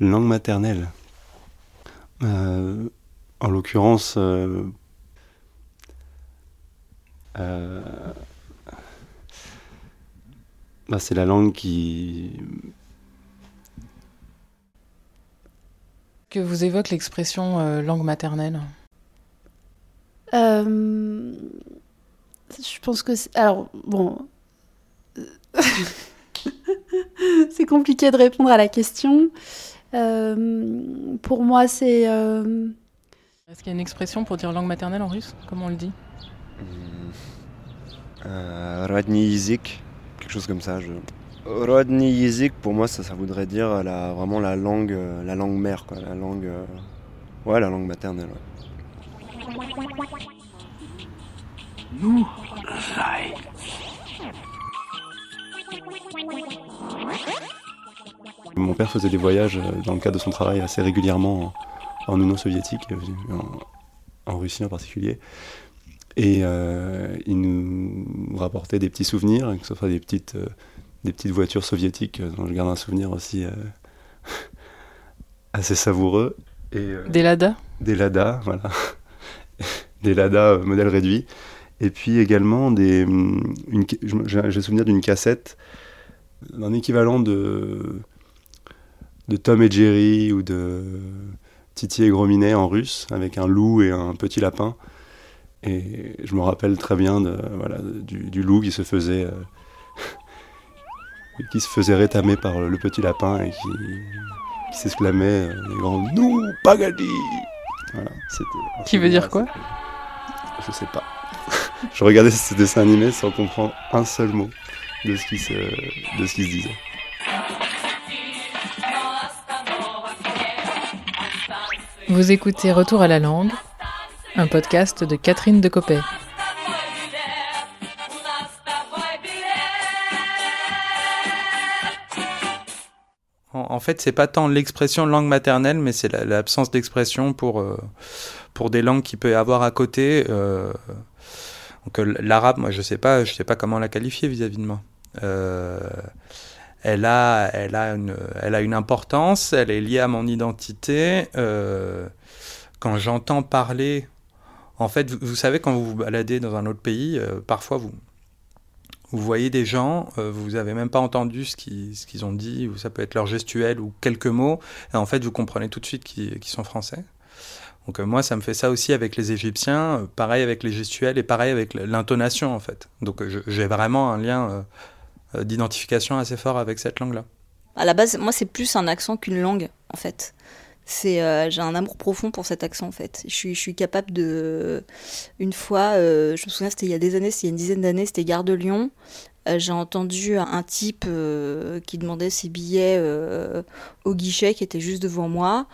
Langue maternelle. en l'occurrence, bah, c'est la langue qui que vous évoque l'expression euh, langue maternelle euh, Je pense que... Alors, bon... c'est compliqué de répondre à la question. Euh, pour moi, c'est... Est-ce qu'il y a une expression pour dire langue maternelle en russe Comment on le dit? Quelque chose comme ça. Je... Yizik, pour moi, ça, ça voudrait dire la, vraiment la langue, euh, la langue mère, quoi, la langue, euh, ouais, la langue maternelle. Mon père faisait des voyages euh, dans le cadre de son travail assez régulièrement en, Union soviétique, en, en, Russie en particulier. Et il nous rapportait des petits souvenirs, que ce soit des petites des petites voitures soviétiques euh, dont je garde un souvenir aussi euh, assez savoureux. Et, euh, des Lada Des Lada, voilà. des Lada modèle réduit. Et puis également, des, mm, j'ai souvenir d'une cassette, d'un équivalent de, de Tom et Jerry ou de Titi et Grominet en russe, avec un loup et un petit lapin. Et je me rappelle très bien de, voilà, du, loup qui se faisait qui se faisait rétamer par le petit lapin et qui, s'exclamait euh, les grands Nous, Pagadi voilà, Qui veut dire quoi? Je sais pas. je regardais ce dessin animé sans comprendre un seul mot de ce qui se, de ce qui se disait. Vous écoutez Retour à la langue, un podcast de Catherine Decopé. En, fait, c'est pas tant l'expression langue maternelle, mais c'est l'absence d'expression pour, euh, pour des langues qu'il peut y avoir à côté. Euh, donc euh, l'arabe, moi, je sais pas, je sais pas comment la qualifier vis-à-vis de moi. Elle a, elle a une, elle a une importance, elle est liée à mon identité. quand j'entends parler, en fait, vous, savez, quand vous vous baladez dans un autre pays, parfois vous, vous voyez des gens, euh, vous n'avez même pas entendu ce qu'ils ont dit, ou ça peut être leur gestuelle ou quelques mots, et en fait vous comprenez tout de suite qu'ils sont français. Donc euh, moi ça me fait ça aussi avec les Égyptiens, euh, pareil avec les gestuels et pareil avec l'intonation en fait. Donc j'ai vraiment un lien d'identification assez fort avec cette langue-là. À la base, moi c'est plus un accent qu'une langue en fait c'est euh, j'ai un amour profond pour cet accent en fait. Je suis, je suis capable de une fois, euh, je me souviens c'était il y a des années, c'était il y a une dizaine d'années, c'était Gare de Lyon. Euh, j'ai entendu un type qui demandait ses billets au guichet qui était juste devant moi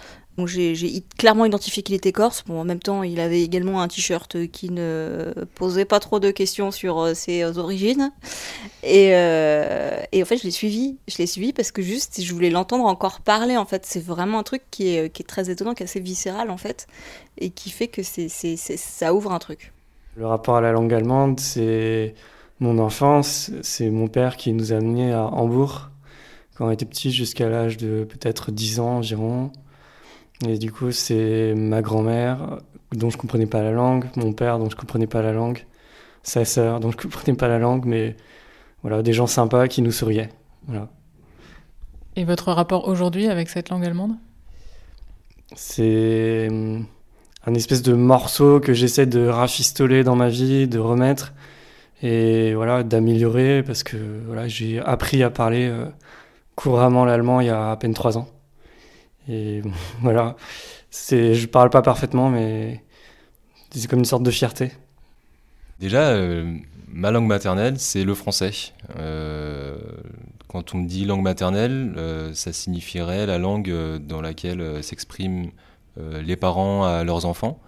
j'ai clairement identifié qu'il était corse. Bon, en même temps, il avait également un t-shirt qui ne posait pas trop de questions sur euh, ses origines. Et, euh, et en fait, je l'ai suivi. Je l'ai suivi parce que juste, je voulais l'entendre encore parler. En fait, c'est vraiment un truc qui est, très étonnant, qui est assez viscéral en fait, et qui fait que ça ouvre un truc. Le rapport à la langue allemande, c'est mon enfance. C'est mon père qui nous a amenés à Hambourg quand on était petit jusqu'à l'âge de peut-être 10 ans environ. Et du coup, c'est ma grand-mère dont je comprenais pas la langue, mon père dont je comprenais pas la langue, sa sœur dont je comprenais pas la langue, mais voilà, des gens sympas qui nous souriaient. Voilà. Et votre rapport aujourd'hui avec cette langue allemande? C'est hum, un espèce de morceau que j'essaie de rafistoler dans ma vie, de remettre et voilà, d'améliorer parce que voilà, j'ai appris à parler euh, couramment l'allemand il y a à peine trois ans. Et voilà, c'est, je parle pas parfaitement, mais c'est comme une sorte de fierté. Déjà, euh, ma langue maternelle, c'est le français. Euh, quand on me dit langue maternelle, euh, ça signifierait la langue dans laquelle s'expriment les parents à leurs enfants.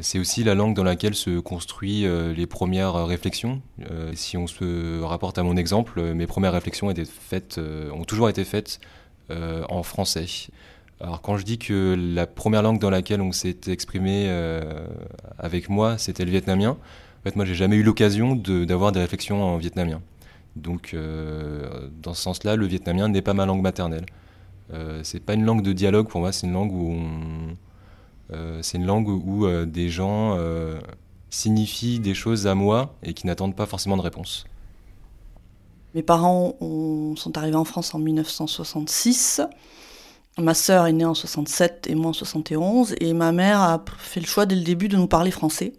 c'est aussi la langue dans laquelle se construisent les premières réflexions. si on se rapporte à mon exemple, mes premières réflexions étaient faites, ont toujours été faites en français. Alors quand je dis que la première langue dans laquelle on s'est exprimé euh, avec moi, c'était le vietnamien, en fait moi j'ai jamais eu l'occasion d'avoir des réflexions en vietnamien. Donc euh, dans ce sens-là, le vietnamien n'est pas ma langue maternelle. c'est pas une langue de dialogue pour moi, c'est une langue où des gens signifient des choses à moi et qui n'attendent pas forcément de réponse. Mes parents sont arrivés en France en 1966. Ma sœur est née en 67 et moi en 71. Et ma mère a fait le choix dès le début de nous parler français,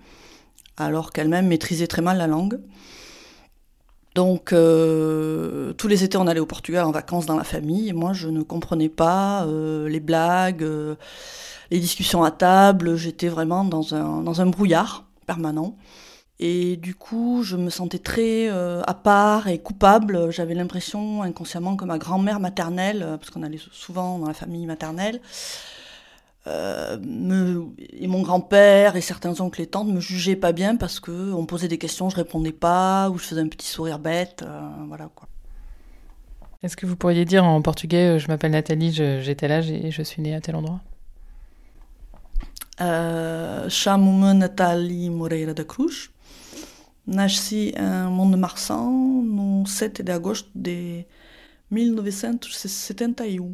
alors qu'elle-même maîtrisait très mal la langue. Donc euh, tous les étés on allait au Portugal en vacances dans la famille et moi je ne comprenais pas euh, les blagues, euh, les discussions à table, j'étais vraiment dans un, dans un brouillard permanent. Et du coup, je me sentais très euh, à part et coupable. J'avais l'impression inconsciemment que ma grand-mère maternelle, euh, parce qu'on allait souvent dans la famille maternelle, euh, me, et mon grand-père et certains oncles et tantes me jugeaient pas bien parce que on posait des questions, je répondais pas, ou je faisais un petit sourire bête, voilà quoi. Est-ce que vous pourriez dire en portugais, je m'appelle Nathalie, j'étais là et je suis née à tel endroit? Uh, Chamo-me Nathalie Moreira da Cruz. Nasci em Mont-de-Marsan no 7 de agosto de 1971.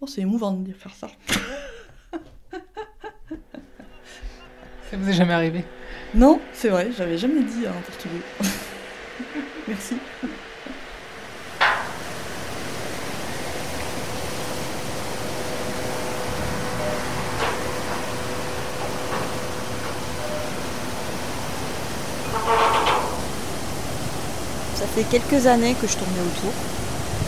Oh, c'est émouvant de faire ça. ça vous est jamais arrivé? Non, c'est vrai, j'avais jamais dit en portugais. Merci. Quelques années que je tournais autour.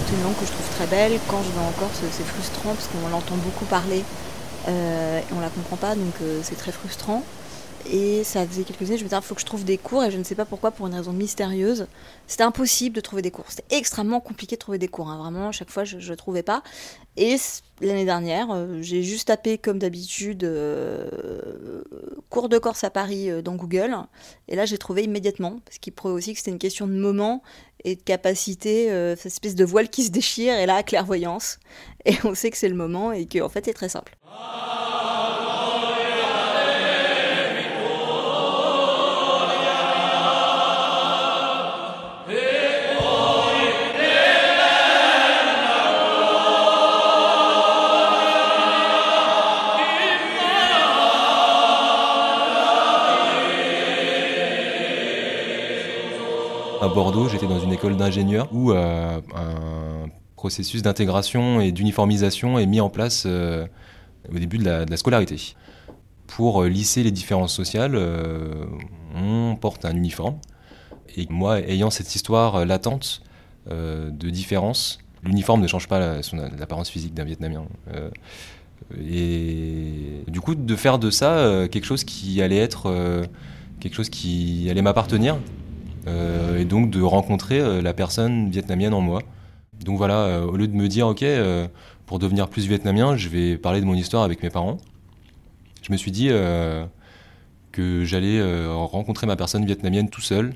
C'est une langue que je trouve très belle. Quand je vais en Corse, c'est frustrant parce qu'on l'entend beaucoup parler euh, et on la comprend pas, donc euh, c'est très frustrant. Et ça faisait quelques années, je me disais, il faut que je trouve des cours, et je ne sais pas pourquoi, pour une raison mystérieuse. C'était impossible de trouver des cours. C'était extrêmement compliqué de trouver des cours. Hein. Vraiment, à chaque fois, je ne trouvais pas. Et l'année dernière, euh, j'ai juste tapé, comme d'habitude, euh, cours de Corse à Paris euh, dans Google. Et là, j'ai trouvé immédiatement, parce qu'il prouvait aussi que c'était une question de moment et de capacité, cette espèce de voile qui se déchire, et là, clairvoyance. Et on sait que c'est le moment, et qu'en fait, c'est très simple. À Bordeaux, j'étais dans une école d'ingénieurs où euh, un processus d'intégration et d'uniformisation est mis en place euh, au début de la, scolarité. Pour lisser les différences sociales, euh, on porte un uniforme. Et moi, ayant cette histoire latente de différence, l'uniforme ne change pas l'apparence physique d'un Vietnamien. et du coup, de faire de ça quelque chose qui allait être quelque chose qui allait m'appartenir, euh, et donc de rencontrer euh, la personne vietnamienne en moi. Donc voilà, euh, au lieu de me dire, ok, pour devenir plus vietnamien, je vais parler de mon histoire avec mes parents, je me suis dit que j'allais rencontrer ma personne vietnamienne tout seul,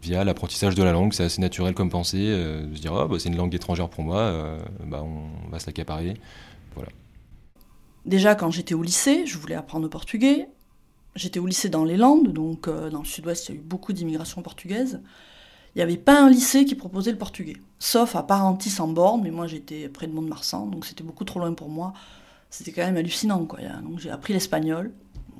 via l'apprentissage de la langue. C'est assez naturel comme pensée, de se dire, oh, bah, c'est une langue étrangère pour moi, bah, on va se l'accaparer. Voilà. Déjà, quand j'étais au lycée, je voulais apprendre le portugais. J'étais au lycée dans les Landes, donc euh, dans le sud-ouest, il y a eu beaucoup d'immigration portugaise. Il n'y avait pas un lycée qui proposait le portugais, sauf à Parentis en Borne, mais moi j'étais près de Mont-de-Marsan, donc c'était beaucoup trop loin pour moi. C'était quand même hallucinant, quoi. Donc j'ai appris l'espagnol,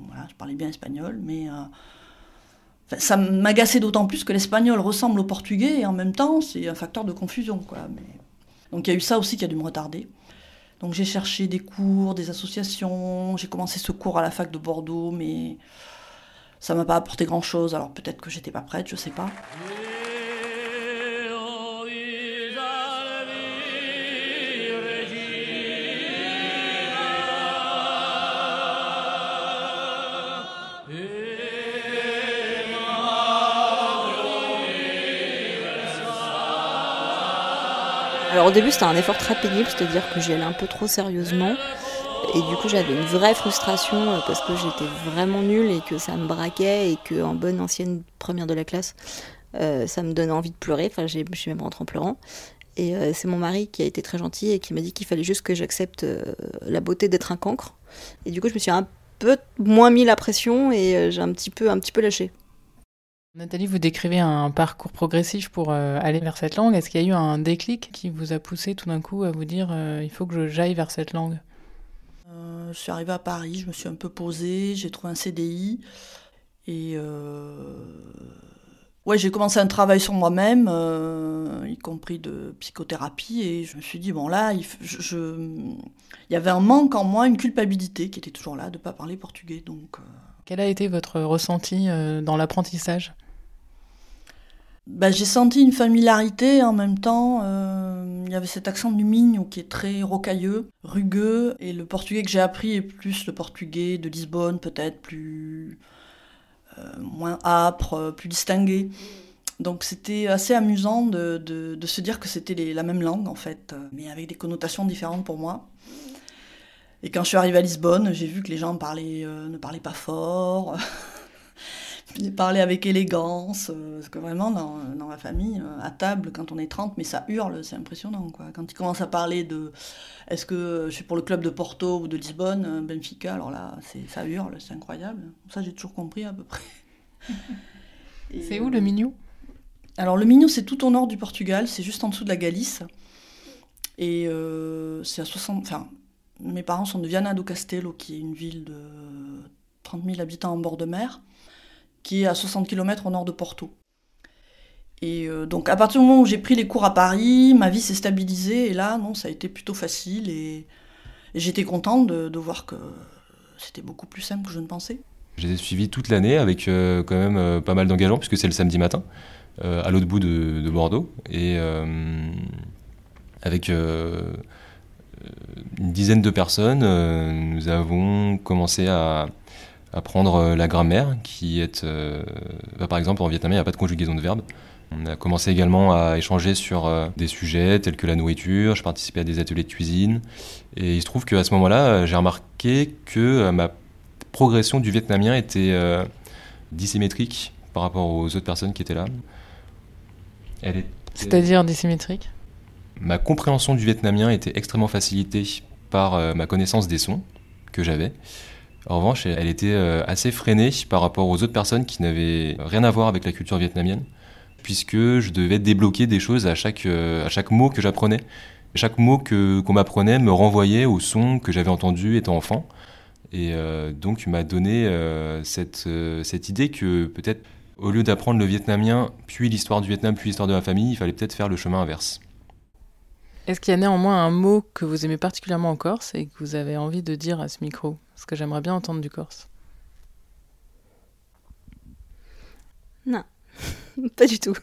voilà, je parlais bien espagnol, mais euh, ça m'agaçait d'autant plus que l'espagnol ressemble au portugais et en même temps c'est un facteur de confusion, quoi. Mais... Donc il y a eu ça aussi qui a dû me retarder. Donc j'ai cherché des cours, des associations, j'ai commencé ce cours à la fac de Bordeaux, mais ça m'a pas apporté grand-chose, alors peut-être que j'étais pas prête, je sais pas. Alors au début c'était un effort très pénible, c'est-à-dire que j'y allais un peu trop sérieusement. Et du coup j'avais une vraie frustration euh, parce que j'étais vraiment nulle et que ça me braquait et qu'en bonne ancienne première de la classe, euh, ça me donnait envie de pleurer. Enfin je suis même rentrée en pleurant. Et euh, c'est mon mari qui a été très gentil et qui m'a dit qu'il fallait juste que j'accepte la beauté d'être un cancre. Et du coup je me suis un peu moins mis la pression et j'ai un petit peu, un petit peu lâché. Nathalie, vous décrivez un parcours progressif pour euh, aller vers cette langue. Est-ce qu'il y a eu un déclic qui vous a poussé tout d'un coup à vous dire euh, il faut que j'aille vers cette langue? Euh, Je suis arrivée à Paris, je me suis un peu posée, j'ai trouvé un CDI et ouais, j'ai commencé un travail sur moi-même, y compris de psychothérapie et je me suis dit bon là, il, il y avait un manque en moi, une culpabilité qui était toujours là de ne pas parler portugais donc. Quel a été votre ressenti dans l'apprentissage? Bah, j'ai senti une familiarité en même temps. Euh, il y avait cet accent du qui est très rocailleux, rugueux, et le portugais que j'ai appris est plus le portugais de Lisbonne, peut-être plus euh, moins âpre, plus distingué. Donc c'était assez amusant de, de, se dire que c'était la même langue en fait, mais avec des connotations différentes pour moi. Et quand je suis arrivée à Lisbonne, j'ai vu que les gens euh, ne parlaient pas fort. parler avec élégance, euh, parce que vraiment, dans, dans, ma famille, euh, à table, quand on est 30, mais ça hurle, c'est impressionnant. Quoi. Quand ils commencent à parler de est-ce que je suis pour le club de Porto ou de Lisbonne, euh, Benfica, alors là, ça hurle, c'est incroyable. Ça, j'ai toujours compris à peu près. c'est où le Minho Alors, le Minho, c'est tout au nord du Portugal, c'est juste en dessous de la Galice. Et c'est à 60. Enfin, mes parents sont de Viana do Castelo, qui est une ville de 30 000 habitants en bord de mer qui est à 60 km au nord de Porto. Et euh, donc à partir du moment où j'ai pris les cours à Paris, ma vie s'est stabilisée et là, non, ça a été plutôt facile et, j'étais contente de, voir que c'était beaucoup plus simple que je ne pensais. J'ai suivi toute l'année avec euh, quand même euh, pas mal d'engagement puisque c'est le samedi matin à l'autre bout de, de, Bordeaux et avec une dizaine de personnes, nous avons commencé à apprendre euh, la grammaire, qui est, euh, bah, par exemple, en vietnamien, il n'y a pas de conjugaison de verbe. On a commencé également à échanger sur euh, des sujets tels que la nourriture, je participais à des ateliers de cuisine, et il se trouve qu'à ce moment-là, j'ai remarqué que ma progression du vietnamien était dissymétrique par rapport aux autres personnes qui étaient là. C'est-à-dire dissymétrique? Ma compréhension du vietnamien était extrêmement facilitée par ma connaissance des sons que j'avais. En revanche, elle était euh, assez freinée par rapport aux autres personnes qui n'avaient rien à voir avec la culture vietnamienne, puisque je devais débloquer des choses à chaque, euh, à chaque mot que j'apprenais. Chaque mot qu'on m'apprenait me renvoyait au son que j'avais entendu étant enfant. Et euh, donc, il m'a donné cette, cette idée que peut-être, au lieu d'apprendre le vietnamien, puis l'histoire du Vietnam, puis l'histoire de ma famille, il fallait peut-être faire le chemin inverse. Est-ce qu'il y a néanmoins un mot que vous aimez particulièrement en Corse et que vous avez envie de dire à ce micro? Parce que j'aimerais bien entendre du Corse. Non, pas du tout.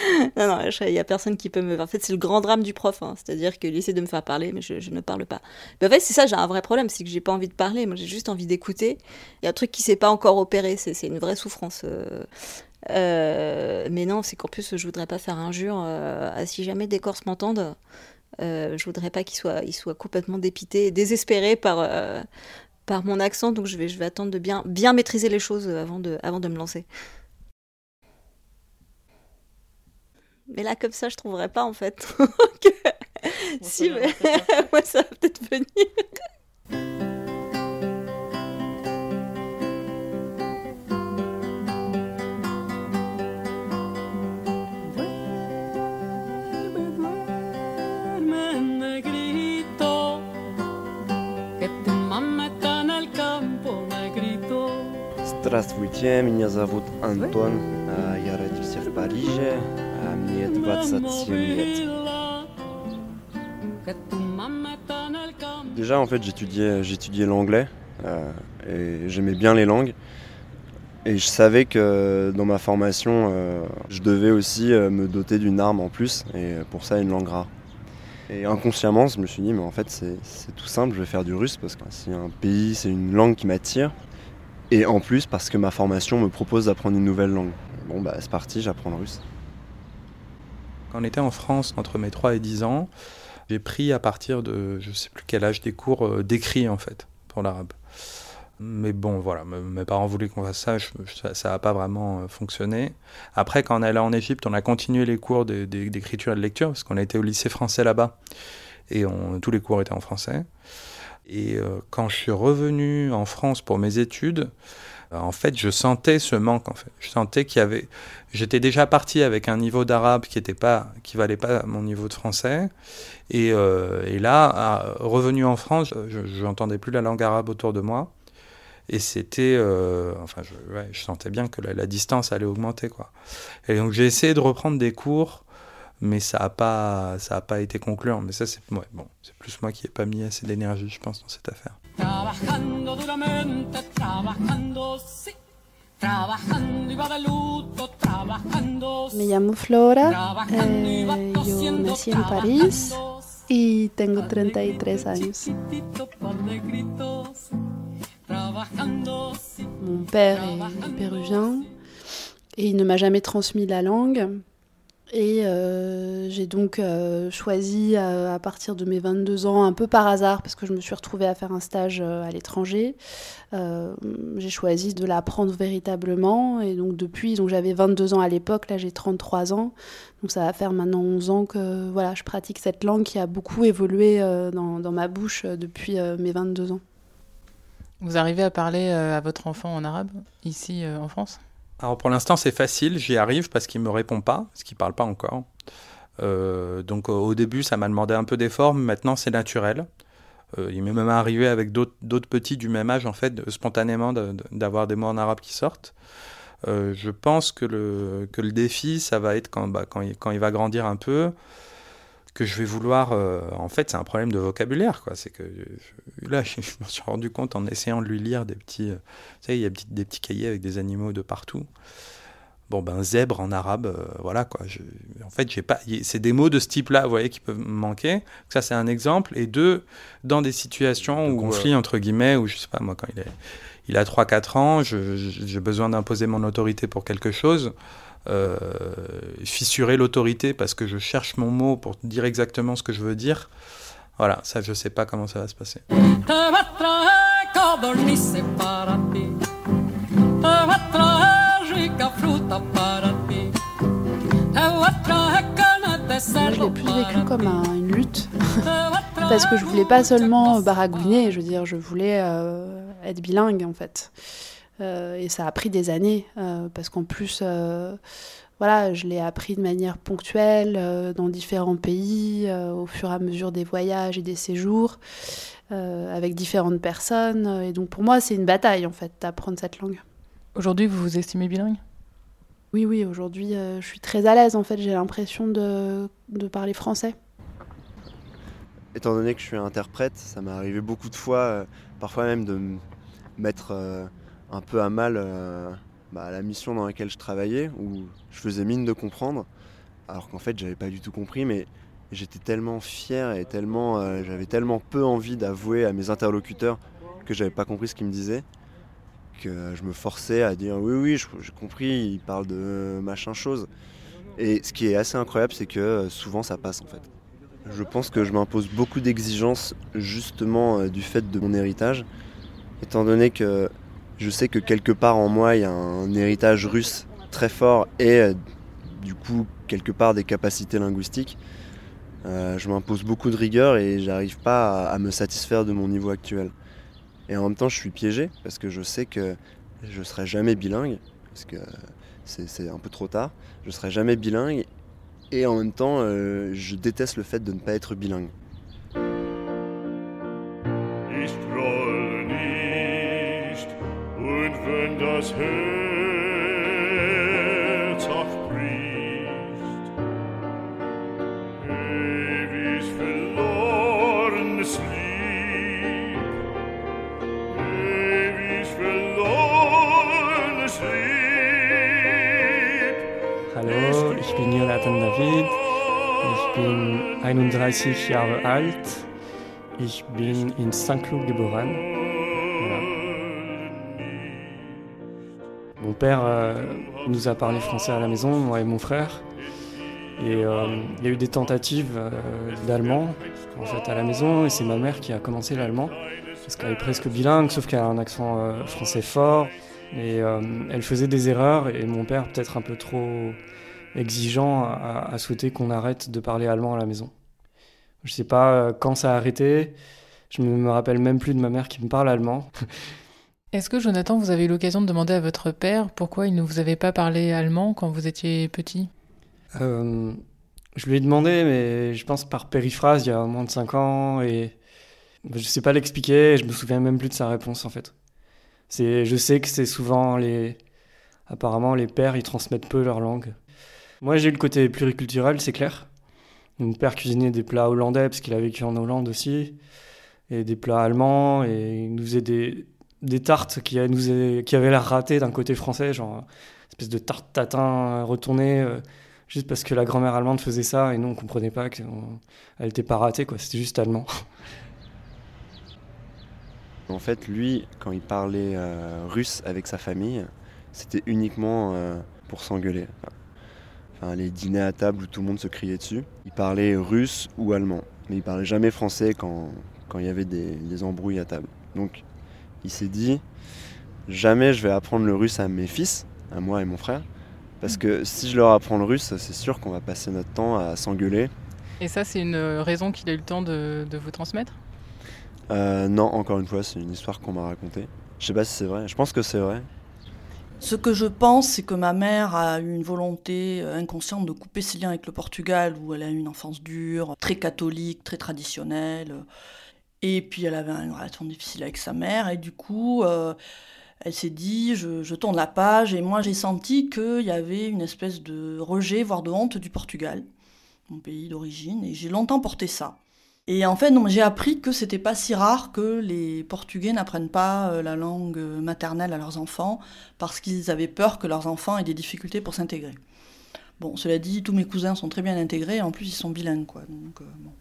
non, non, il n'y a personne qui peut me. En fait, c'est le grand drame du prof. Hein. C'est-à-dire qu'il essaie de me faire parler, mais je, ne parle pas. Mais en fait, c'est ça, j'ai un vrai problème. C'est que j'ai pas envie de parler. Moi, j'ai juste envie d'écouter. Il y a un truc qui s'est pas encore opéré. C'est une vraie souffrance. Euh, euh, mais non, c'est qu'en plus, je voudrais pas faire injure euh, si jamais des Corses m'entendent. Euh, je voudrais pas ils soient complètement dépités, désespérés par, euh, par mon accent. Donc je vais, je vais attendre de bien, bien maîtriser les choses avant de, avant de me lancer. Mais là, comme ça, je trouverais pas en fait. si, mais... ouais, ça va peut-être venir. Здравствуйте, меня зовут Антон, я родился в Париже, мне 27 лет. Déjà, en fait, j'étudiais, j'étudiais l'anglais euh, et j'aimais bien les langues. Et je savais que dans ma formation, euh, je devais aussi euh, me doter d'une arme en plus, et pour ça, une langue rare. Et inconsciemment, je me suis dit, mais en fait, c'est tout simple, je vais faire du russe parce que c'est un pays, c'est une langue qui m'attire. Et en plus, parce que ma formation me propose d'apprendre une nouvelle langue. Bon, bah, c'est parti, j'apprends le russe. Quand on était en France, entre mes 3 et 10 ans, j'ai pris à partir de je sais plus quel âge des cours euh, d'écrit en fait pour l'arabe. Mais bon, voilà, mes parents voulaient qu'on fasse ça, ça n'a pas vraiment euh, fonctionné. Après, quand on allait en Égypte, on a continué les cours d'écriture et de lecture, parce qu'on a été au lycée français là-bas, et tous les cours étaient en français. Et euh, quand je suis revenu en France pour mes études, En fait, je sentais ce manque. En fait, je sentais qu'il y avait. J'étais déjà parti avec un niveau d'arabe qui était pas, qui valait pas mon niveau de français, et, euh, et là, revenu en France, je n'entendais plus la langue arabe autour de moi, et c'était, euh, enfin, je, sentais bien que la, la, distance allait augmenter, quoi. Et donc j'ai essayé de reprendre des cours, mais ça n'a pas, ça a pas été concluant. Mais ça, c'est ouais, bon, c'est plus moi qui n'ai pas mis assez d'énergie, je pense, dans cette affaire. Me llamo Flora, eh, yo nací en París y tengo 33 años. Mon père est péruvien et il ne m'a jamais transmis la langue. Et euh, j'ai donc euh, choisi euh, à partir de mes 22 ans, un peu par hasard, parce que je me suis retrouvée à faire un stage à l'étranger, j'ai choisi de l'apprendre véritablement. Et donc depuis, donc j'avais 22 ans à l'époque, là j'ai 33 ans. Donc ça va faire maintenant 11 ans que voilà, je pratique cette langue qui a beaucoup évolué dans, ma bouche depuis mes 22 ans. Vous arrivez à parler à votre enfant en arabe, ici en France? Alors pour l'instant c'est facile, j'y arrive parce qu'il me répond pas, parce qu'il parle pas encore. Euh, donc au début ça m'a demandé un peu d'effort, maintenant c'est naturel. Euh, il m'est même arrivé avec d'autres petits du même âge en fait, spontanément d'avoir de, des mots en arabe qui sortent. Euh, je pense que le, défi ça va être quand, bah, il va grandir un peu, que je vais vouloir. Euh, en fait, c'est un problème de vocabulaire, quoi. C'est que je, là, je, je me suis rendu compte en essayant de lui lire des petits. Euh, vous savez, il y a des petits cahiers avec des animaux de partout. Bon, ben, zèbre en arabe, euh, voilà, quoi. Je, en fait, j'ai pas. C'est des mots de ce type-là, vous voyez, qui peuvent me manquer. Ça, c'est un exemple. Et deux, dans des situations où. conflit, entre guillemets, où je sais pas, moi, quand il est. Il a 3-4 ans, j'ai besoin d'imposer mon autorité pour quelque chose euh, fissurer l'autorité parce que je cherche mon mot pour dire exactement ce que je veux dire. Voilà, ça je sais pas comment ça va se passer. Moi, je l'ai plus vécu comme un, une lutte, parce que je voulais pas seulement baragouiner, je veux dire, je voulais euh, être bilingue en fait. Euh, et ça a pris des années, euh, parce qu'en plus, euh, voilà, je l'ai appris de manière ponctuelle euh, dans différents pays, euh, au fur et à mesure des voyages et des séjours, avec différentes personnes. Et donc pour moi, c'est une bataille, en fait, d'apprendre cette langue. Aujourd'hui, vous vous estimez bilingue? Oui, oui, aujourd'hui, je suis très à l'aise, en fait, j'ai l'impression de, de parler français. Étant donné que je suis interprète, ça m'est arrivé beaucoup de fois, parfois même de me mettre un peu à mal euh, bah, la mission dans laquelle je travaillais, où je faisais mine de comprendre, alors qu'en fait j'avais pas du tout compris, mais j'étais tellement fier et tellement, euh, j'avais tellement peu envie d'avouer à mes interlocuteurs que j'avais pas compris ce qu'ils me disaient, que je me forçais à dire oui oui j'ai compris, il parle de machin chose. Et ce qui est assez incroyable, c'est que euh, souvent ça passe en fait. Je pense que je m'impose beaucoup d'exigences justement du fait de mon héritage, étant donné que je sais que quelque part en moi, il y a un héritage russe très fort et euh, du coup, quelque part, des capacités linguistiques. Euh, je m'impose beaucoup de rigueur et j'arrive pas à, me satisfaire de mon niveau actuel. Et en même temps, je suis piégé parce que je sais que je serai jamais bilingue, parce que c'est un peu trop tard. Je serai jamais bilingue et en même temps, euh, je déteste le fait de ne pas être bilingue. Das Herz auch bricht. Ewig verlorenes Lieb, ewig verlorenes Lieb. Hallo, ich bin Jonathan David. Ich bin 31 Jahre alt. Ich bin in Saint-Cloud geboren. Père euh, nous a parlé français à la maison, moi et mon frère. Et euh, il y a eu des tentatives euh, d'allemand en fait à la maison et c'est ma mère qui a commencé l'allemand parce qu'elle est presque bilingue sauf qu'elle a un accent français fort et elle faisait des erreurs et mon père peut-être un peu trop exigeant a, a souhaité qu'on arrête de parler allemand à la maison. Je sais pas quand ça a arrêté, je me rappelle même plus de ma mère qui me parle allemand. Est-ce que Jonathan, vous avez eu l'occasion de demander à votre père pourquoi il ne vous avait pas parlé allemand quand vous étiez petit? Euh, Je lui ai demandé, mais je pense par périphrase, il y a moins de 5 ans, et je ne sais pas l'expliquer, je me souviens même plus de sa réponse en fait. C'est, je sais que c'est souvent les... Apparemment, les pères, ils transmettent peu leur langue. Moi, j'ai eu le côté pluriculturel, c'est clair. Mon père cuisinait des plats hollandais, parce qu'il a vécu en Hollande aussi, et des plats allemands, et il nous faisait des, des tartes qui, nous qui avaient l'air ratées d'un côté français, genre espèce de tarte tatin retournée, euh, juste parce que la grand-mère allemande faisait ça, et nous, on comprenait pas qu'elle était pas ratée, quoi. C'était juste allemand. En fait, lui, quand il parlait euh, russe avec sa famille, c'était uniquement euh, pour s'engueuler. Enfin, les dîners à table où tout le monde se criait dessus. Il parlait russe ou allemand, mais il parlait jamais français quand, quand il y avait des, des embrouilles à table. Donc, il s'est dit jamais je vais apprendre le russe à mes fils, à moi et mon frère, parce que si je leur apprends le russe, c'est sûr qu'on va passer notre temps à s'engueuler. Et ça, c'est une raison qu'il a eu le temps de, de vous transmettre? Euh, Non, encore une fois, c'est une histoire qu'on m'a racontée. Je sais pas si c'est vrai, je pense que c'est vrai. Ce que je pense, c'est que ma mère a eu une volonté euh, inconsciente de couper ses liens avec le Portugal, où elle a eu une enfance dure, très catholique, très traditionnelle. Et puis elle avait une relation difficile avec sa mère, et du coup, euh, elle s'est dit, je, tourne la page, et moi j'ai senti qu'il y avait une espèce de rejet, voire de honte du Portugal, mon pays d'origine, et j'ai longtemps porté ça. Et en fait, j'ai appris que c'était pas si rare que les Portugais n'apprennent pas euh, la langue maternelle à leurs enfants, parce qu'ils avaient peur que leurs enfants aient des difficultés pour s'intégrer. Bon, cela dit, tous mes cousins sont très bien intégrés, en plus ils sont bilingues, quoi. Donc, euh, bon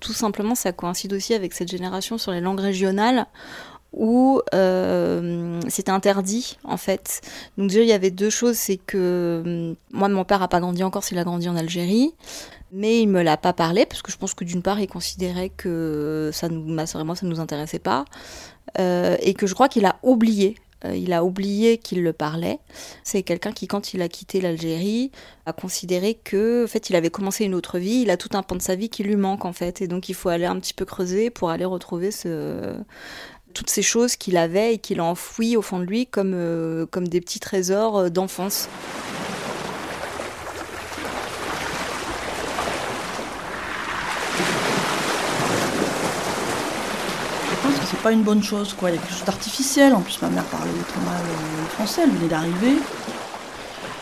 tout simplement, ça coïncide aussi avec cette génération sur les langues régionales où euh, c'était interdit en fait. Donc il y avait deux choses, c'est que hum, moi mon père a pas grandi encore, il a grandi en Algérie, mais il me l'a pas parlé parce que je pense que d'une part il considérait que ça nous, ma soeur et moi ça nous intéressait pas, euh, et que je crois qu'il a oublié il a oublié qu'il le parlait. C'est quelqu'un qui, quand il a quitté l'Algérie, a considéré que, en fait, il avait commencé une autre vie. Il a tout un pan de sa vie qui lui manque, en fait. Et donc, il faut aller un petit peu creuser pour aller retrouver ce, toutes ces choses qu'il avait et qu'il a enfouies au fond de lui comme, euh, comme des petits trésors euh, d'enfance. c'est pas une bonne chose, quoi. Il y a quelque chose d'artificiel. En plus, ma mère parlait très mal euh, français, elle venait d'arriver.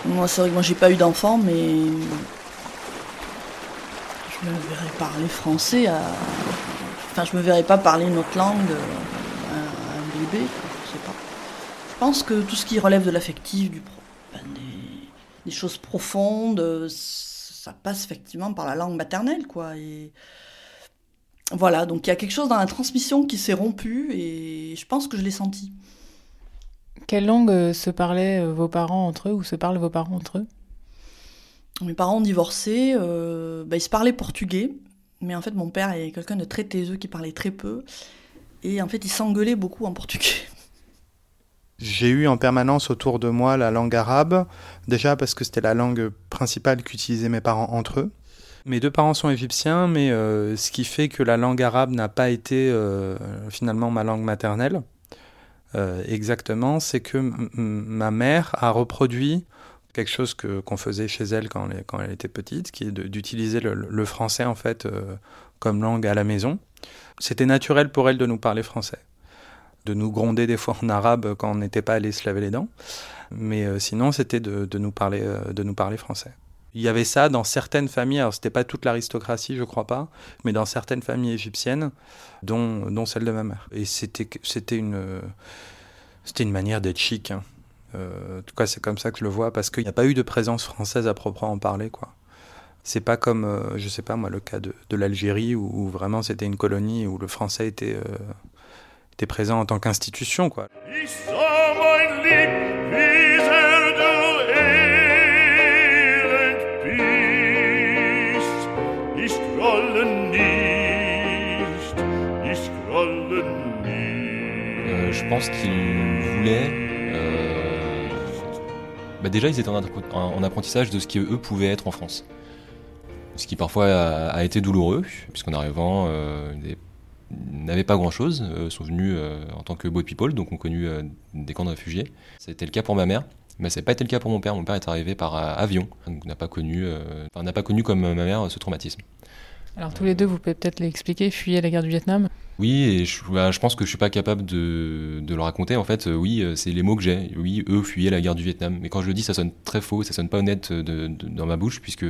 Moi, c'est vrai que moi, j'ai pas eu d'enfant, mais je me verrais parler français à. Enfin, je me verrais pas parler une autre langue à un bébé, je sais pas. Je pense que tout ce qui relève de l'affectif, du ben, des... des, choses profondes, ça passe effectivement par la langue maternelle, quoi. Et voilà, donc il y a quelque chose dans la transmission qui s'est rompu et je pense que je l'ai senti. Quelle langue euh, se parlaient euh, vos parents entre eux ou se parlent vos parents entre eux? Mes parents ont divorcé, euh, bah, ils se parlaient portugais, mais en fait mon père est quelqu'un de très taiseux qui parlait très peu et en fait il s'engueulait beaucoup en portugais. J'ai eu en permanence autour de moi la langue arabe, déjà parce que c'était la langue principale qu'utilisaient mes parents entre eux. Mes deux parents sont égyptiens, mais euh, ce qui fait que la langue arabe n'a pas été euh, finalement ma langue maternelle. Euh, exactement, c'est que ma mère a reproduit quelque chose que qu'on faisait chez elle quand elle, était petite, qui est d'utiliser le, le, français en fait comme langue à la maison. C'était naturel pour elle de nous parler français, de nous gronder des fois en arabe quand on n'était pas allé se laver les dents, mais sinon c'était de, de, nous parler de nous parler français. Il y avait ça dans certaines familles, alors c'était pas toute l'aristocratie, je crois pas, mais dans certaines familles égyptiennes, dont, dont celle de ma mère. Et c'était, une, une manière d'être chic. Hein. Euh, en tout cas, c'est comme ça que je le vois, parce qu'il n'y a pas eu de présence française à proprement parler, quoi. C'est pas comme, euh, je sais pas moi, le cas de, de l'Algérie, où, vraiment c'était une colonie, où le français était, euh, était présent en tant qu'institution, quoi. Qu'ils voulaient. Euh, bah déjà, ils étaient en, apprentissage de ce qu'eux pouvaient être en France. Ce qui parfois a, été douloureux, puisqu'en arrivant, euh, des n'avaient pas grand-chose, sont venus en tant que boat people, donc ont connu des camps de réfugiés. Été le cas pour ma mère. Mais ça n'a pas été le cas pour mon père. Mon père est arrivé par avion, donc n'a pas connu, n'a pas connu comme ma mère ce traumatisme. Alors tous les deux, vous pouvez peut-être l'expliquer, fuyez la guerre du Vietnam Oui, et je, bah, pense que je suis pas capable de, le raconter. En fait, euh, oui, euh, c'est les mots que j'ai. Oui, eux fuyaient la guerre du Vietnam. Mais quand je le dis, ça sonne très faux, ça sonne pas honnête de, dans ma bouche, puisque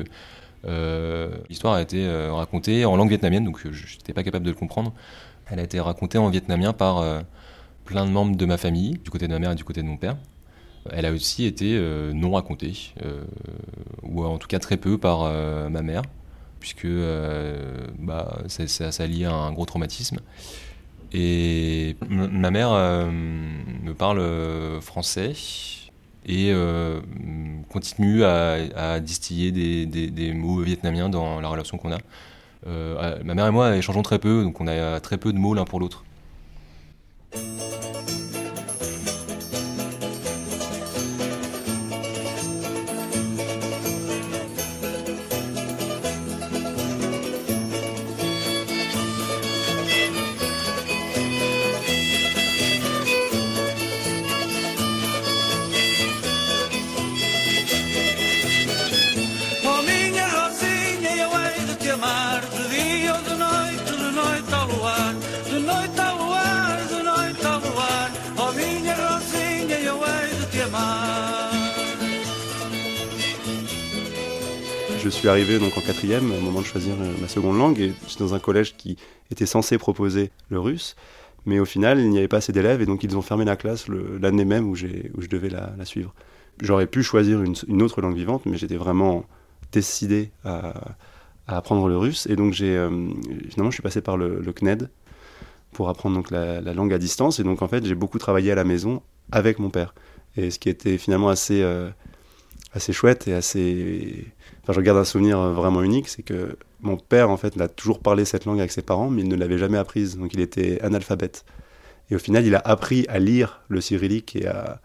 euh, l'histoire a été racontée en langue vietnamienne, donc je n'étais pas capable de le comprendre. Elle a été racontée en vietnamien par plein de membres de ma famille, du côté de ma mère et du côté de mon père. Elle a aussi été non racontée, ou en tout cas très peu par ma mère puisque euh, bah, ça, ça, à un gros traumatisme. Et ma mère euh, me parle euh, français et continue à, distiller des, mots vietnamiens dans la relation qu'on a. ma mère et moi échangeons très peu, donc on a très peu de mots l'un pour l'autre. Arrivé donc en quatrième au moment de choisir euh, ma seconde langue et suis dans un collège qui était censé proposer le russe, mais au final il n'y avait pas assez d'élèves et donc ils ont fermé la classe l'année même où, où je devais la, suivre. J'aurais pu choisir une, autre langue vivante, mais j'étais vraiment décidé à, apprendre le russe et donc j'ai euh, finalement je suis passé par le, CNED pour apprendre donc la, langue à distance et donc en fait j'ai beaucoup travaillé à la maison avec mon père et ce qui était finalement assez euh, assez chouette et assez. Enfin, je regarde un souvenir vraiment unique, c'est que mon père, en fait, a toujours parlé cette langue avec ses parents, mais il ne l'avait jamais apprise, donc il était analphabète. Et au final, il a appris à lire le cyrillique et à...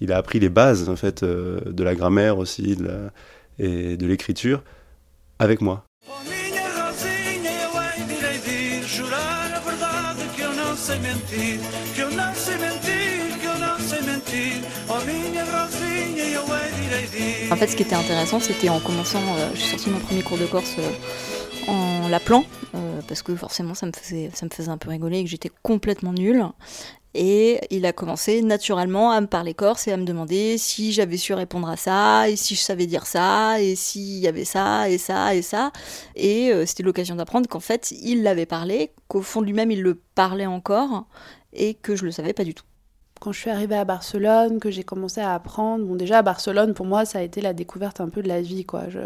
il a appris les bases, en fait, euh, de la grammaire aussi et de l'écriture avec moi. En fait, ce qui était intéressant, c'était en commençant, euh, j'ai sorti mon premier cours de Corse euh, en l'appelant, euh, parce que forcément, ça me, faisait, ça me faisait un peu rigoler et que j'étais complètement nulle. Et il a commencé naturellement à me parler corse et à me demander si j'avais su répondre à ça, et si je savais dire ça, et s'il y avait ça, et ça, et ça. Et c'était l'occasion d'apprendre qu'en fait, il l'avait parlé, qu'au fond de lui-même, il le parlait encore, et que je le savais pas du tout quand je suis arrivée à Barcelone, que j'ai commencé à apprendre, bon déjà à Barcelone pour moi ça a été la découverte un peu de la vie quoi. Je,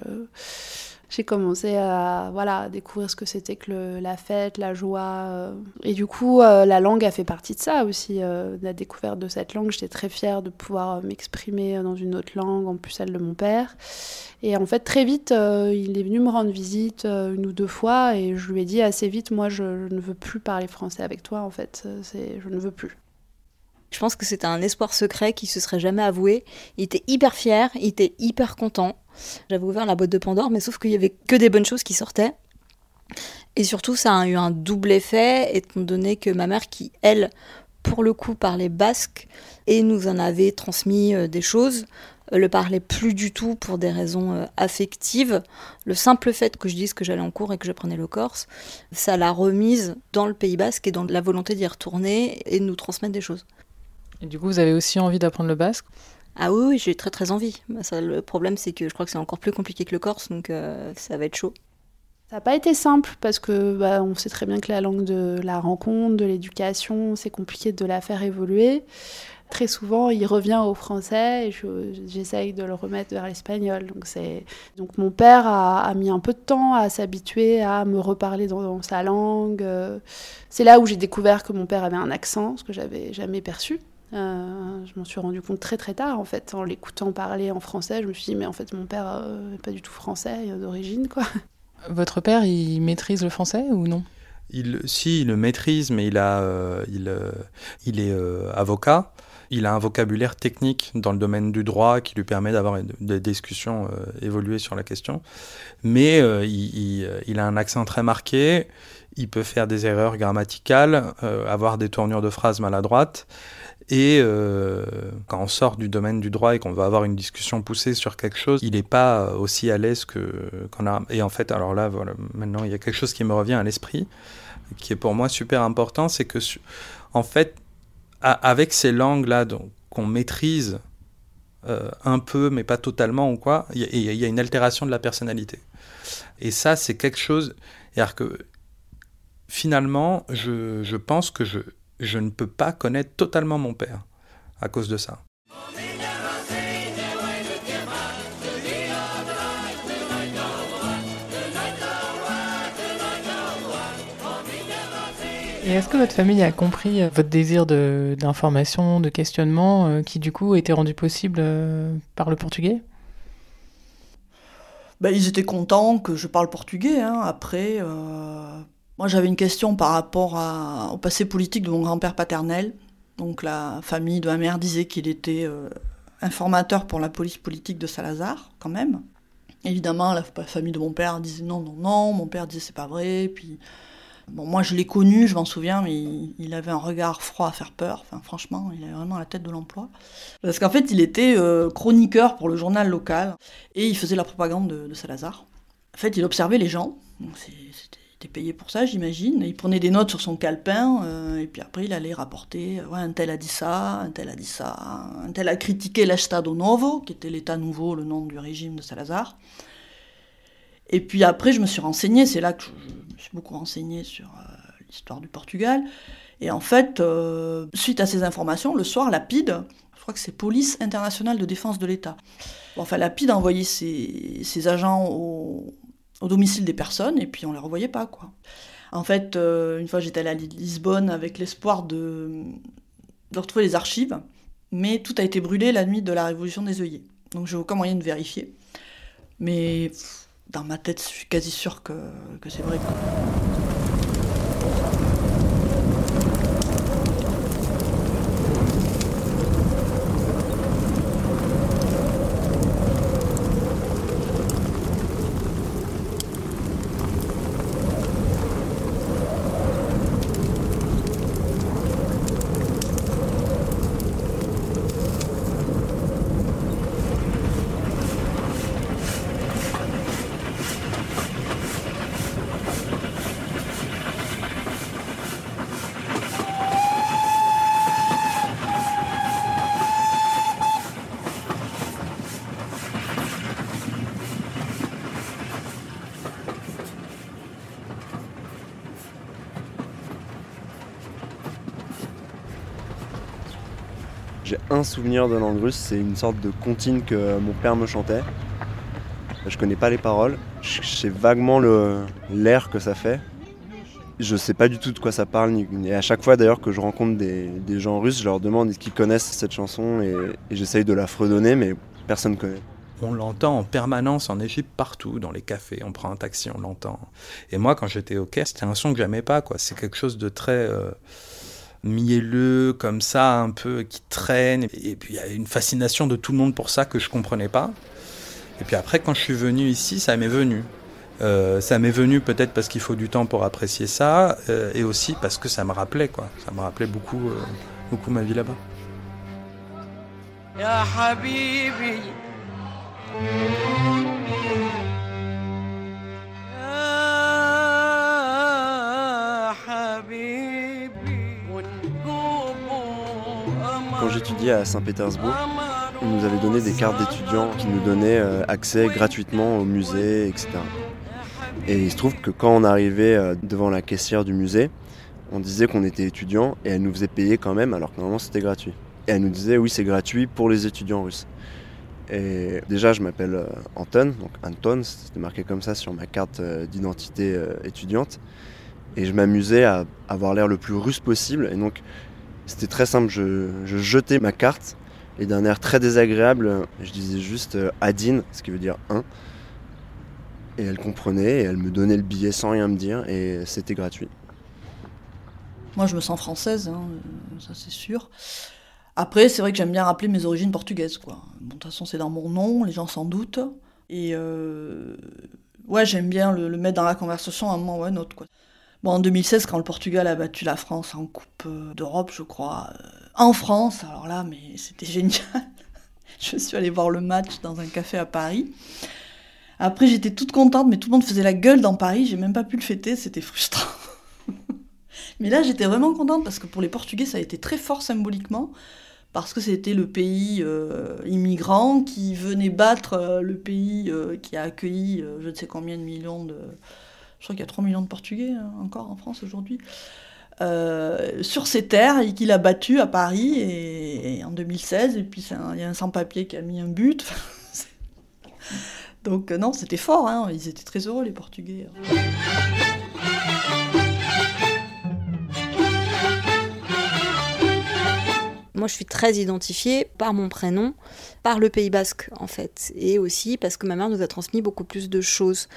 j'ai commencé à voilà découvrir ce que c'était que la fête, la joie euh. et du coup euh, la langue a fait partie de ça aussi, euh, la découverte de cette langue. J'étais très fière de pouvoir m'exprimer dans une autre langue, en plus celle de mon père. Et en fait très vite il est venu me rendre visite une ou deux fois et je lui ai dit assez vite moi je, ne veux plus parler français avec toi en fait, c'est je ne veux plus. Je pense que c'était un espoir secret qui se serait jamais avoué. Il était hyper fier, il était hyper content. J'avais ouvert la boîte de Pandore, mais sauf qu'il y avait que des bonnes choses qui sortaient. Et surtout, ça a eu un double effet, étant donné que ma mère, qui, elle, pour le coup, parlait basque et nous en avait transmis euh, des choses, euh, le parlait plus du tout pour des raisons euh, affectives. Le simple fait que je dise que j'allais en cours et que je prenais le corse, ça l'a remise dans le Pays basque et dans la volonté d'y retourner et de nous transmettre des choses. Et du coup, vous avez aussi envie d'apprendre le basque? Ah oui, j'ai très très envie. Bah, ça, le problème, c'est que je crois que c'est encore plus compliqué que le corse, donc euh, ça va être chaud. Ça n'a pas été simple parce que bah, on sait très bien que la langue de la rencontre, de l'éducation, c'est compliqué de la faire évoluer. Très souvent, il revient au français et j'essaye de le remettre vers l'espagnol. Donc, donc mon père a, mis un peu de temps à s'habituer à me reparler dans, dans sa langue. C'est là où j'ai découvert que mon père avait un accent, ce que j'avais jamais perçu. Euh, je m'en suis rendu compte très très tard en fait, en l'écoutant parler en français. Je me suis dit, mais en fait, mon père n'est pas du tout français d'origine quoi. Votre père, il maîtrise le français ou non? Il, Si, il le maîtrise, mais il, a, euh, il, euh, il est avocat. Il a un vocabulaire technique dans le domaine du droit qui lui permet d'avoir des discussions évoluées sur la question. Mais il, il, a un accent très marqué il peut faire des erreurs grammaticales, euh, avoir des tournures de phrases maladroites. Et euh, quand on sort du domaine du droit et qu'on va avoir une discussion poussée sur quelque chose, il n'est pas aussi à l'aise que qu'on a. Et en fait, alors là, voilà, maintenant, il y a quelque chose qui me revient à l'esprit, qui est pour moi super important, c'est que, en fait, avec ces langues-là qu'on maîtrise euh, un peu, mais pas totalement ou quoi, il y, a une altération de la personnalité. Et ça, c'est quelque chose. C'est-à-dire que finalement, je, je pense que je, je ne peux pas connaître totalement mon père à cause de ça. Et est-ce que votre famille a compris euh, votre désir d'information, de, questionnement, euh, qui du coup était rendu possible euh, par le portugais? Ben, Ils étaient contents que je parle portugais. Hein. Après, moi, j'avais une question par rapport au passé politique de mon grand-père paternel. Donc, la famille de ma mère disait qu'il était euh, informateur pour la police politique de Salazar, quand même. Évidemment, la famille de mon père disait non, non, non. Mon père disait c'est pas vrai. Puis, bon, moi, je l'ai connu, je m'en souviens, mais il, avait un regard froid à faire peur. Enfin, franchement, il avait vraiment la tête de l'emploi. Parce qu'en fait, il était euh, chroniqueur pour le journal local et il faisait la propagande de, Salazar. En fait, il observait les gens. Payé pour ça, j'imagine. Il prenait des notes sur son calepin, euh, et puis après il allait rapporter ouais, un tel a dit ça, un tel a dit ça, un tel a critiqué l'Estado Novo, qui était l'État nouveau, le nom du régime de Salazar. Et puis après, je me suis renseigné, c'est là que je, me suis beaucoup renseigné sur euh, l'histoire du Portugal. Et en fait, euh, suite à ces informations, le soir, la PID, je crois que c'est Police internationale de défense de l'État, enfin la PID a envoyé ses agents au, au domicile des personnes et puis on les revoyait pas quoi. En fait, euh, une fois j'étais allée à Lisbonne avec l'espoir de, retrouver les archives, mais tout a été brûlé la nuit de la révolution des œillets. Donc j'ai aucun moyen de vérifier. Mais dans ma tête, je suis quasi sûre que, que c'est vrai un souvenir de langue russe, c'est une sorte de comptine que mon père me chantait. Je connais pas les paroles, je sais vaguement l'air que ça fait. Je sais pas du tout de quoi ça parle. Et à chaque fois d'ailleurs que je rencontre des, gens russes, je leur demande est-ce qu'ils connaissent cette chanson et, j'essaye de la fredonner, mais personne ne connaît. On l'entend en permanence en Égypte partout, dans les cafés, on prend un taxi, on l'entend. Et moi, quand j'étais au Caire, c'était un son que j'aimais pas, quoi. C'est quelque chose de très. Euh, mielleux, comme ça, un peu qui traîne. Et puis il y a une fascination de tout le monde pour ça que je comprenais pas. Et puis après, quand je suis venu ici, ça m'est venu. Euh, ça m'est venu peut-être parce qu'il faut du temps pour apprécier ça, euh, et aussi parce que ça me rappelait, quoi. Ça me rappelait beaucoup, euh, beaucoup ma vie là-bas. Quand j'étudiais à Saint-Pétersbourg, ils nous avaient donné des cartes d'étudiants qui nous donnaient euh, accès gratuitement au musée, etc. Et il se trouve que quand on arrivait euh, devant la caissière du musée, on disait qu'on était étudiant et elle nous faisait payer quand même alors que normalement c'était gratuit. Et elle nous disait oui c'est gratuit pour les étudiants russes. Et déjà je m'appelle euh, Anton, donc Anton, c'était marqué comme ça sur ma carte d'identité étudiante. Et je m'amusais à avoir l'air le plus russe possible. Et donc c'était très simple, je, jetais ma carte et d'un air très désagréable, je disais juste euh, Adine, ce qui veut dire un. Et elle comprenait et elle me donnait le billet sans rien me dire et c'était gratuit. Moi je me sens française, hein, ça c'est sûr. Après, c'est vrai que j'aime bien rappeler mes origines portugaises. Quoi. de toute façon, c'est dans mon nom, les gens s'en doutent. Et euh, ouais, j'aime bien le, mettre dans la conversation à un moment ou à un autre. En 2016, quand le Portugal a battu la France en Coupe euh, d'Europe, je crois, euh, en France, alors là, mais c'était génial. je suis allée voir le match dans un café à Paris. Après, j'étais toute contente, mais tout le monde faisait la gueule dans Paris. J'ai même pas pu le fêter, c'était frustrant. mais là, j'étais vraiment contente parce que pour les Portugais, ça a été très fort symboliquement. Parce que c'était le pays euh, immigrant qui venait battre le pays qui a accueilli je ne sais combien de millions de. Je crois qu'il y a 3 millions de Portugais hein, encore en France aujourd'hui. euh, sur ses terres et qu'il a battu à Paris et, en 2016. Et puis il y a un sans-papier qui a mis un but. Donc euh, non, c'était fort. hein. Ils étaient très heureux les Portugais. Moi, je suis très identifiée par mon prénom, par le Pays Basque, en fait. Et aussi parce que ma mère nous a transmis beaucoup plus de choses.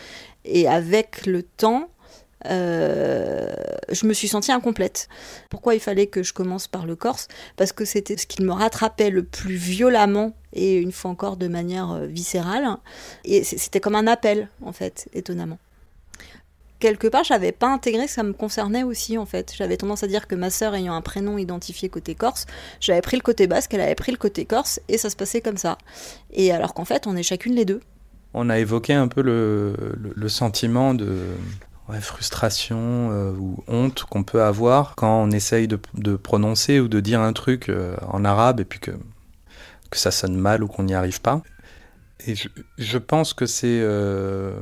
Et avec le temps, euh, je me suis sentie incomplète. Pourquoi il fallait que je commence par le Corse? Parce que c'était ce qui me rattrapait le plus violemment et une fois encore de manière euh, viscérale. Et c'était comme un appel, en fait, étonnamment quelque part, j'avais pas intégré que ça me concernait aussi, en fait. J'avais tendance à dire que ma sœur ayant un prénom identifié côté corse, j'avais pris le côté basque, elle avait pris le côté corse, et ça se passait comme ça. Et alors qu'en fait, on est chacune les deux. On a évoqué un peu le, le- sentiment de frustration euh, ou honte qu'on peut avoir quand on essaye de, de prononcer ou de dire un truc euh, en arabe et puis que, que ça sonne mal ou qu'on n'y arrive pas. Et je, je pense que c'est euh,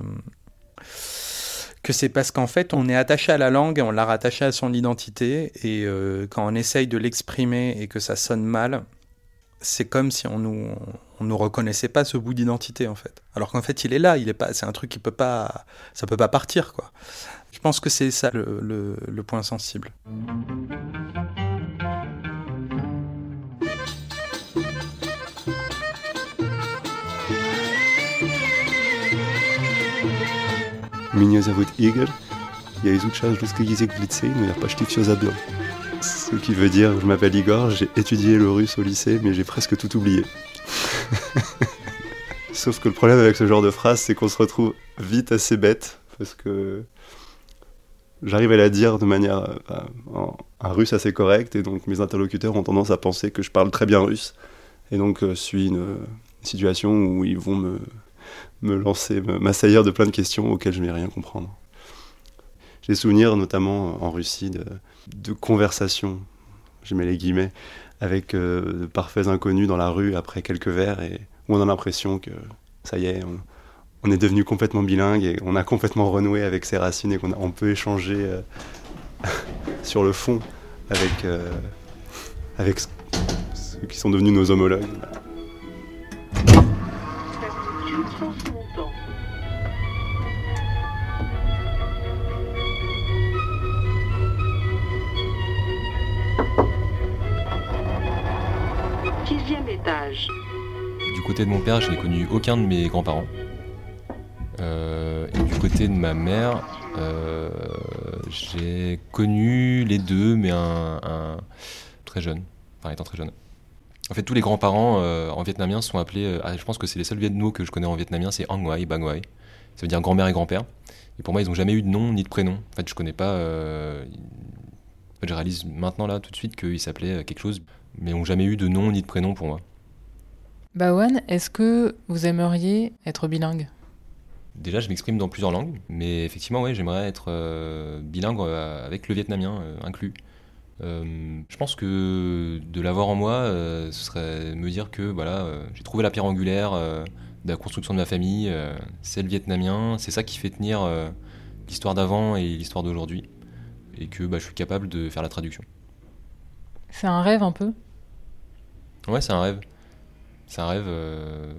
que c'est parce qu'en fait on est attaché à la langue et on l'a rattaché à son identité et euh, quand on essaye de l'exprimer et que ça sonne mal, c'est comme si on nous on nous reconnaissait pas ce bout d'identité en fait. Alors qu'en fait il est là, il est pas, c'est un truc qui peut pas, ça peut pas partir quoi. Je pense que c'est ça le, le- le point sensible. Меня зовут Игорь. Я изучал русский язык в лицее, но я почти все забыл. Ce qui veut dire, je m'appelle Igor, j'ai étudié le russe au lycée, mais j'ai presque tout oublié. Sauf que le problème avec ce genre de phrase, c'est qu'on se retrouve vite assez bête, parce que j'arrive à la dire de manière euh, en un russe assez correct, et donc mes interlocuteurs ont tendance à penser que je parle très bien russe, et donc euh, suis une, euh, situation où ils vont me, me lancer, m'assaillir de plein de questions auxquelles je ne vais rien comprendre. J'ai des souvenirs, notamment en Russie, de, conversations, je mets les guillemets, avec euh, de parfaits inconnus dans la rue après quelques verres, et où on a l'impression que ça y est, on, est devenu complètement bilingue et on a complètement renoué avec ses racines et qu'on on peut échanger euh, sur le fond avec, euh, avec ce- ceux qui sont devenus nos homologues. Côté de mon père, je n'ai connu aucun de mes grands-parents. Euh, et du côté de ma mère, euh, j'ai connu les deux, mais un, très jeune, enfin étant très jeune. En fait, tous les grands-parents euh, en vietnamien sont appelés, ah, je pense que c'est les seuls mots que je connais en vietnamien, c'est Ang Nguai, Bang Nguai. Ça veut dire grand-mère et grand-père. Et pour moi, ils n'ont jamais eu de nom ni de prénom. En fait, je connais pas. en fait, je réalise maintenant, là, tout de suite, qu'ils s'appelaient quelque chose, mais n'ont jamais eu de nom ni de prénom pour moi. Bawan, est-ce que vous aimeriez être bilingue? Déjà, je m'exprime dans plusieurs langues, mais effectivement, ouais, j'aimerais être euh, bilingue euh, avec le vietnamien euh, inclus. Euh, je pense que de l'avoir en moi, ce serait me dire que voilà, j'ai trouvé la pierre angulaire de la construction de ma famille, c'est le vietnamien, c'est ça qui fait tenir l'histoire d'avant et l'histoire d'aujourd'hui, et que bah, je suis capable de faire la traduction. C'est un rêve un peu? Ouais, c'est un rêve. C'est un rêve. euh,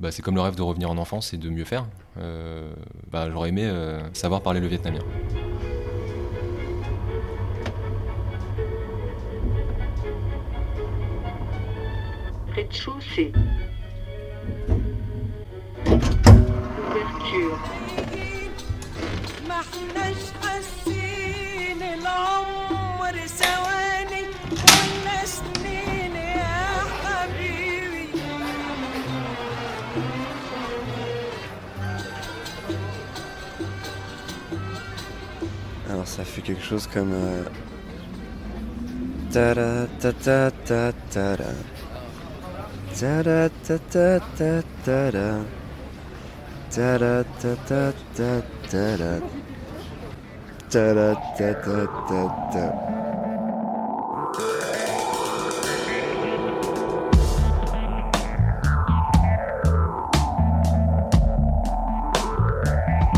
bah, c'est comme le rêve de revenir en enfance et de mieux faire. Euh, bah, J'aurais aimé euh, savoir parler le vietnamien. Rez-de-chaussée. Ouverture. Ça fait quelque chose comme. euh.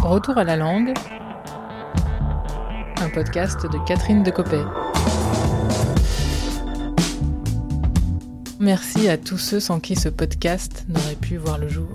Retour à la langue, podcast de Catherine Decopé. Merci à tous ceux sans qui ce podcast n'aurait pu voir le jour.